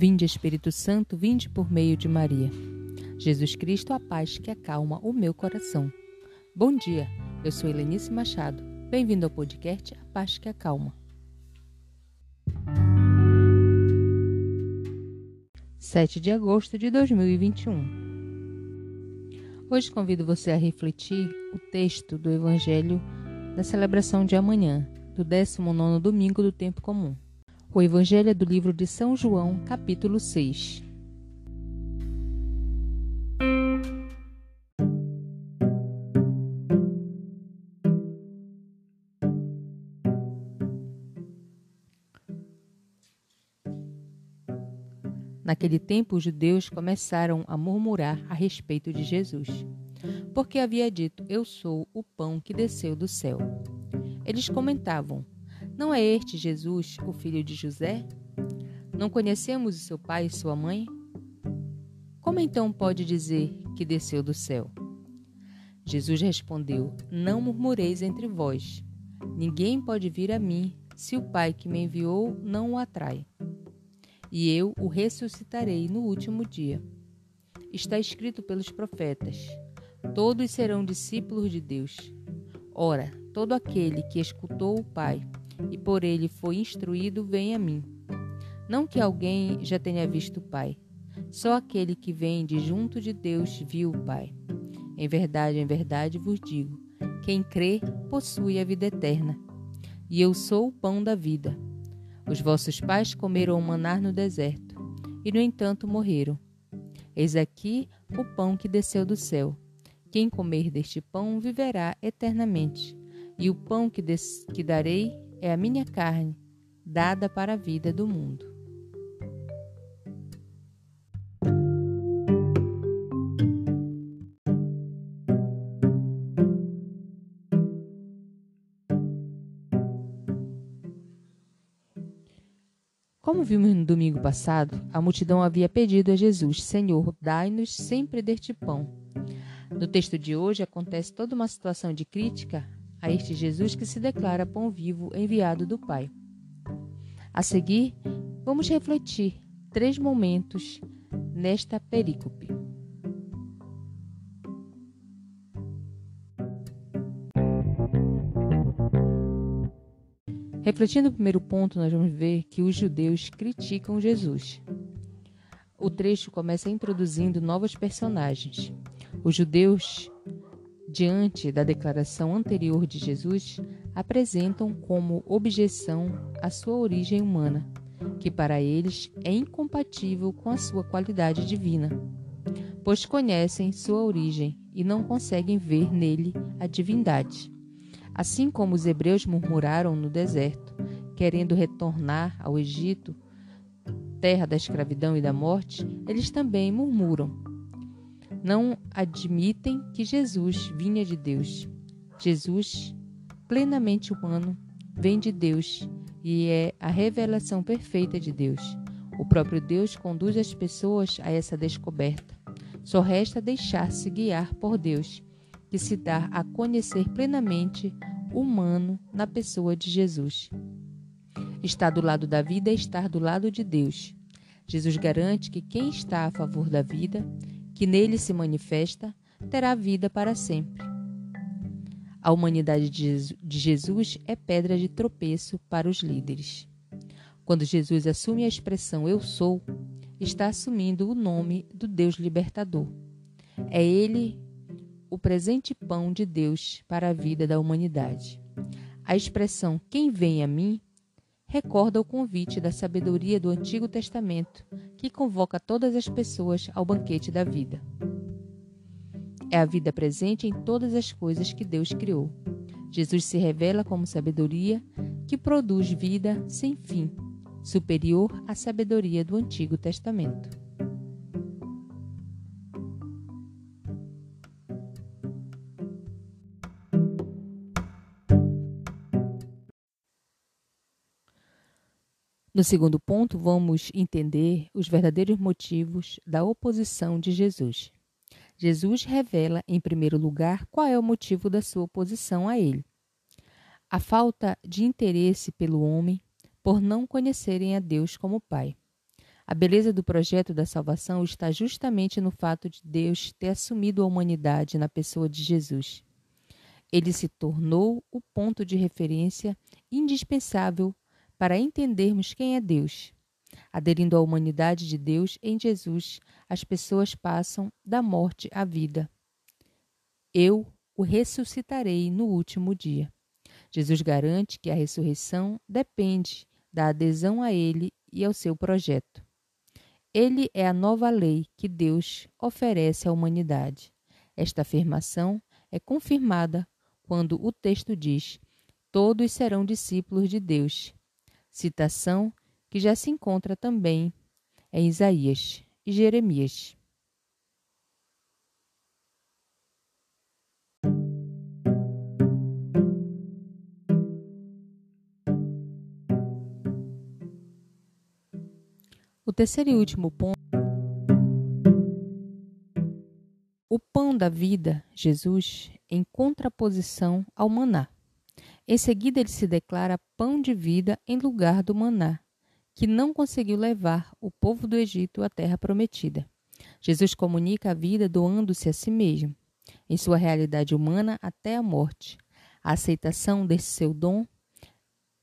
Vinde, Espírito Santo, vinde por meio de Maria. Jesus Cristo, a paz que acalma o meu coração. Bom dia, eu sou Helenice Machado. Bem-vindo ao podcast A Paz que Acalma. 7 de agosto de 2021. Hoje convido você a refletir o texto do Evangelho da celebração de amanhã, do 19 domingo do tempo comum. O Evangelho é do livro de São João, capítulo 6. Naquele tempo, os judeus começaram a murmurar a respeito de Jesus, porque havia dito: Eu sou o pão que desceu do céu. Eles comentavam: não é este Jesus, o filho de José? Não conhecemos o seu pai e sua mãe? Como então pode dizer que desceu do céu? Jesus respondeu: Não murmureis entre vós. Ninguém pode vir a mim se o Pai que me enviou não o atrai. E eu o ressuscitarei no último dia. Está escrito pelos profetas: Todos serão discípulos de Deus. Ora, todo aquele que escutou o Pai e por ele foi instruído, vem a mim. Não que alguém já tenha visto o Pai, só aquele que vem de junto de Deus viu o Pai. Em verdade, em verdade vos digo: quem crê possui a vida eterna. E eu sou o pão da vida. Os vossos pais comeram o manar no deserto, e no entanto morreram. Eis aqui o pão que desceu do céu. Quem comer deste pão viverá eternamente, e o pão que, que darei é a minha carne, dada para a vida do mundo. Como vimos no domingo passado, a multidão havia pedido a Jesus: Senhor, dai-nos sempre deste pão. No texto de hoje acontece toda uma situação de crítica a este Jesus que se declara pão vivo enviado do Pai. A seguir, vamos refletir três momentos nesta perícope. Refletindo o primeiro ponto, nós vamos ver que os judeus criticam Jesus. O trecho começa introduzindo novos personagens. Os judeus diante da declaração anterior de Jesus, apresentam como objeção a sua origem humana, que para eles é incompatível com a sua qualidade divina, pois conhecem sua origem e não conseguem ver nele a divindade. Assim como os hebreus murmuraram no deserto, querendo retornar ao Egito, terra da escravidão e da morte, eles também murmuram não admitem que Jesus vinha de Deus. Jesus, plenamente humano, vem de Deus e é a revelação perfeita de Deus. O próprio Deus conduz as pessoas a essa descoberta. Só resta deixar-se guiar por Deus, que se dá a conhecer plenamente humano na pessoa de Jesus. Estar do lado da vida é estar do lado de Deus. Jesus garante que quem está a favor da vida que nele se manifesta, terá vida para sempre. A humanidade de Jesus é pedra de tropeço para os líderes. Quando Jesus assume a expressão Eu sou, está assumindo o nome do Deus libertador. É ele o presente pão de Deus para a vida da humanidade. A expressão Quem vem a mim recorda o convite da sabedoria do Antigo Testamento, que convoca todas as pessoas ao banquete da vida. É a vida presente em todas as coisas que Deus criou. Jesus se revela como sabedoria que produz vida sem fim, superior à sabedoria do Antigo Testamento. No segundo ponto, vamos entender os verdadeiros motivos da oposição de Jesus. Jesus revela, em primeiro lugar, qual é o motivo da sua oposição a ele. A falta de interesse pelo homem por não conhecerem a Deus como Pai. A beleza do projeto da salvação está justamente no fato de Deus ter assumido a humanidade na pessoa de Jesus. Ele se tornou o ponto de referência indispensável para entendermos quem é Deus. Aderindo à humanidade de Deus em Jesus, as pessoas passam da morte à vida. Eu o ressuscitarei no último dia. Jesus garante que a ressurreição depende da adesão a Ele e ao seu projeto. Ele é a nova lei que Deus oferece à humanidade. Esta afirmação é confirmada quando o texto diz: Todos serão discípulos de Deus. Citação que já se encontra também em Isaías e Jeremias. O terceiro e último ponto. O pão da vida, Jesus, em contraposição ao maná. Em seguida, ele se declara pão de vida em lugar do maná, que não conseguiu levar o povo do Egito à terra prometida. Jesus comunica a vida doando-se a si mesmo, em sua realidade humana até a morte. A aceitação desse seu dom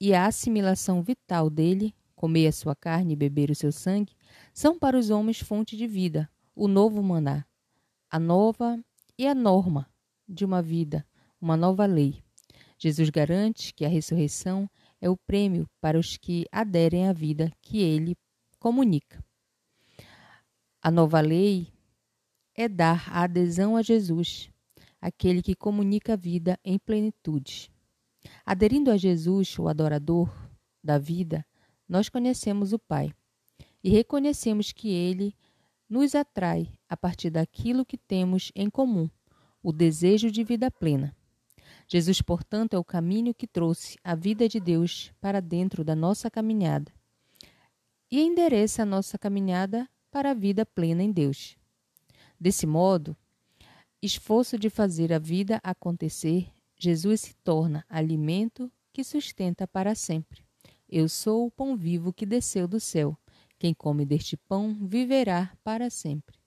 e a assimilação vital dele comer a sua carne e beber o seu sangue, são para os homens fonte de vida, o novo maná, a nova e a norma de uma vida, uma nova lei. Jesus garante que a ressurreição é o prêmio para os que aderem à vida que ele comunica. A nova lei é dar a adesão a Jesus, aquele que comunica a vida em plenitude. Aderindo a Jesus, o adorador da vida, nós conhecemos o Pai e reconhecemos que Ele nos atrai a partir daquilo que temos em comum, o desejo de vida plena. Jesus, portanto, é o caminho que trouxe a vida de Deus para dentro da nossa caminhada e endereça a nossa caminhada para a vida plena em Deus. Desse modo, esforço de fazer a vida acontecer, Jesus se torna alimento que sustenta para sempre. Eu sou o pão vivo que desceu do céu. Quem come deste pão viverá para sempre.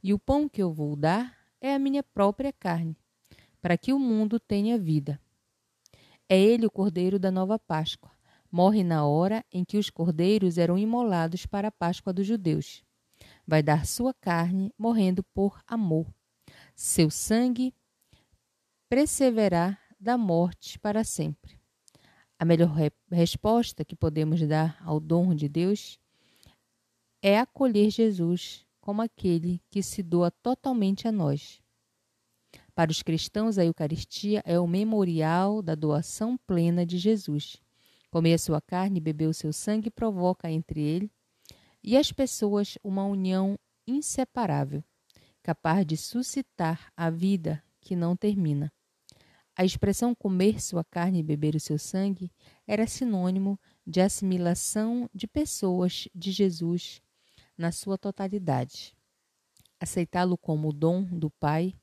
E o pão que eu vou dar é a minha própria carne, para que o mundo tenha vida. É ele o cordeiro da nova Páscoa. Morre na hora em que os cordeiros eram imolados para a Páscoa dos judeus. Vai dar sua carne, morrendo por amor. Seu sangue perseverar da morte para sempre. A melhor re resposta que podemos dar ao dom de Deus é acolher Jesus como aquele que se doa totalmente a nós. Para os cristãos, a Eucaristia é o memorial da doação plena de Jesus. Comer a sua carne e beber o seu sangue provoca entre ele e as pessoas uma união inseparável, capaz de suscitar a vida que não termina. A expressão comer sua carne e beber o seu sangue era sinônimo de assimilação de pessoas de Jesus na sua totalidade. Aceitá-lo como dom do Pai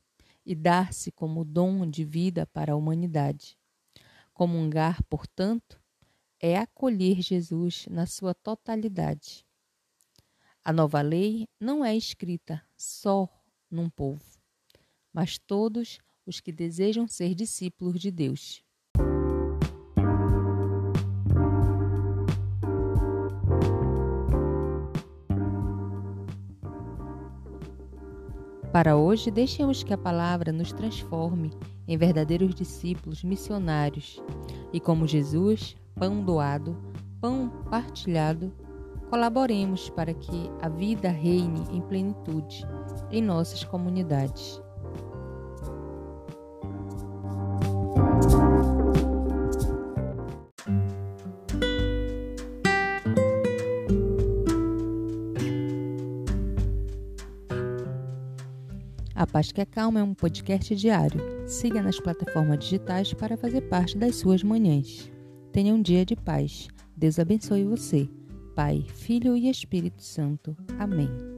e dar-se como dom de vida para a humanidade. Comungar, portanto, é acolher Jesus na sua totalidade. A nova lei não é escrita só num povo, mas todos os que desejam ser discípulos de Deus. Para hoje, deixemos que a palavra nos transforme em verdadeiros discípulos missionários e, como Jesus, pão doado, pão partilhado, colaboremos para que a vida reine em plenitude em nossas comunidades. A Paz que é Calma é um podcast diário. Siga nas plataformas digitais para fazer parte das suas manhãs. Tenha um dia de paz. Deus abençoe você. Pai, Filho e Espírito Santo. Amém.